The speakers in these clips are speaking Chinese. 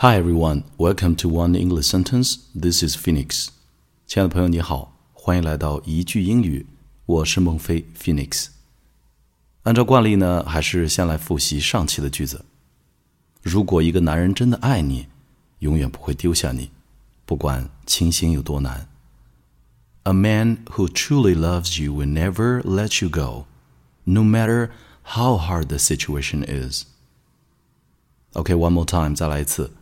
Hi everyone, welcome to One English Sentence. This is Phoenix. 亲爱的朋友，你好，欢迎来到一句英语。我是孟非 Phoenix。按照惯例呢，还是先来复习上期的句子。如果一个男人真的爱你，永远不会丢下你，不管清醒有多难。A man who truly loves you will never let you go, no matter how hard the situation is. Okay, one more time，再来一次。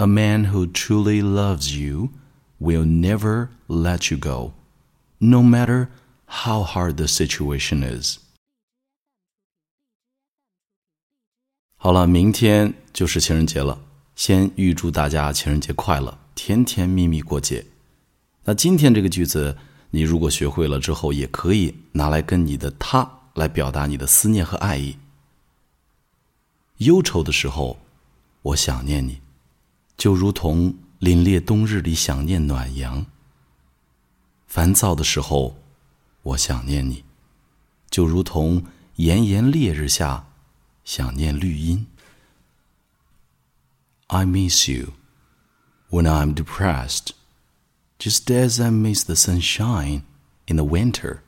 A man who truly loves you will never let you go, no matter how hard the situation is. 好了，明天就是情人节了，先预祝大家情人节快乐，甜甜蜜蜜过节。那今天这个句子，你如果学会了之后，也可以拿来跟你的他来表达你的思念和爱意。忧愁的时候，我想念你，就如同凛冽冬日里想念暖阳；烦躁的时候，我想念你，就如同炎炎烈日下。想念绿荫。I miss you when I'm depressed, just as I miss the sunshine in the winter.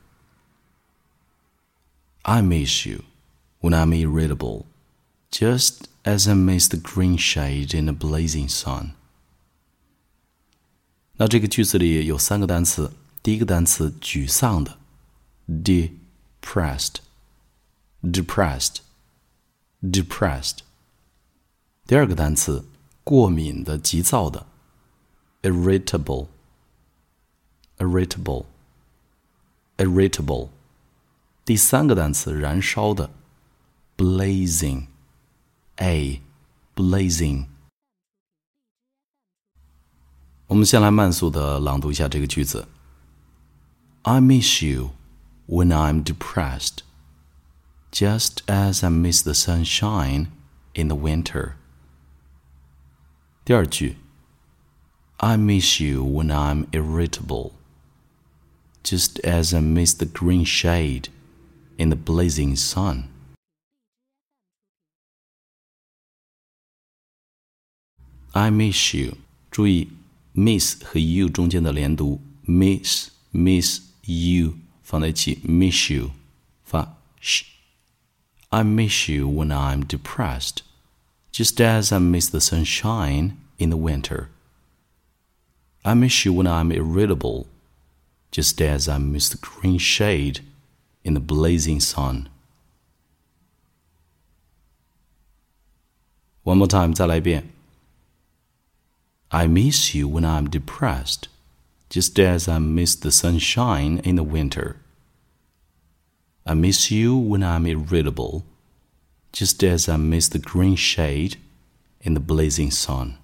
I miss you when I'm irritable, just as I miss the green shade in the blazing sun. 那这个句子里有三个单词，第一个单词沮丧的，depressed，depressed。depressed。第二个单词，过敏的、急躁的，irritable，irritable，irritable。第三个单词，燃烧的 ，blazing，a blazing。我们先来慢速的朗读一下这个句子。I miss you when I'm depressed just as I miss the sunshine in the winter. 第二句，I miss you when I'm irritable, just as I miss the green shade in the blazing sun. I miss you，注意 miss 和 you 中间的连读，miss miss you 放在一起，miss you 发 sh。I miss you when I'm depressed, just as I miss the sunshine in the winter. I miss you when I'm irritable, just as I miss the green shade in the blazing sun. One more time, 再来一遍. I miss you when I'm depressed, just as I miss the sunshine in the winter. I miss you when I'm irritable, just as I miss the green shade in the blazing sun.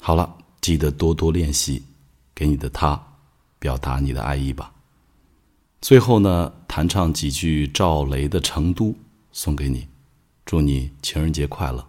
好了，记得多多练习，给你的他表达你的爱意吧。最后呢，弹唱几句赵雷的《成都》送给你，祝你情人节快乐。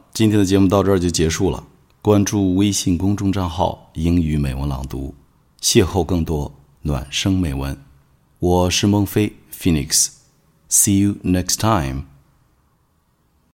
今天的节目到这儿就结束了。关注微信公众账号“英语美文朗读”，邂逅更多暖声美文。我是孟非 （Phoenix），See you next time.